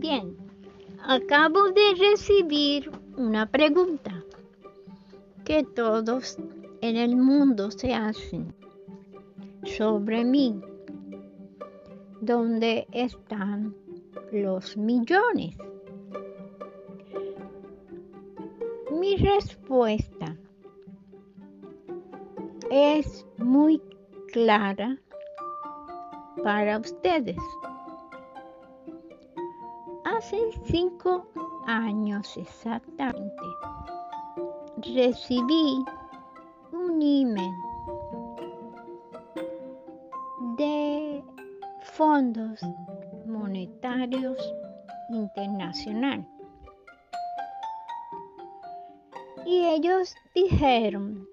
Bien, acabo de recibir una pregunta que todos en el mundo se hacen sobre mí. ¿Dónde están los millones? Mi respuesta es muy clara para ustedes. Hace cinco años exactamente. Recibí un email de fondos monetarios internacional. Y ellos dijeron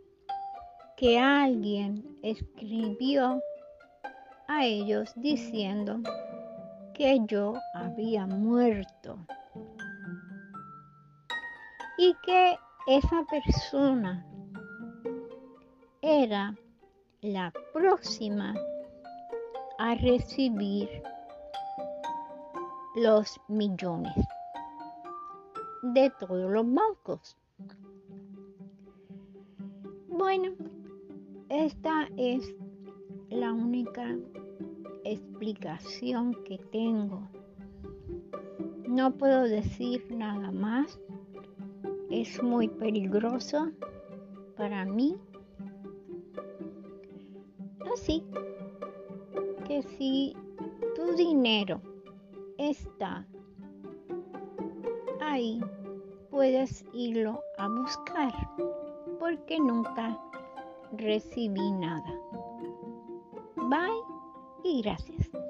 que alguien escribió a ellos diciendo que yo había muerto y que esa persona era la próxima a recibir los millones de todos los bancos. Bueno, esta es la única explicación que tengo. No puedo decir nada más. Es muy peligroso para mí. Así que si tu dinero está ahí, puedes irlo a buscar porque nunca recibí nada. Bye y gracias.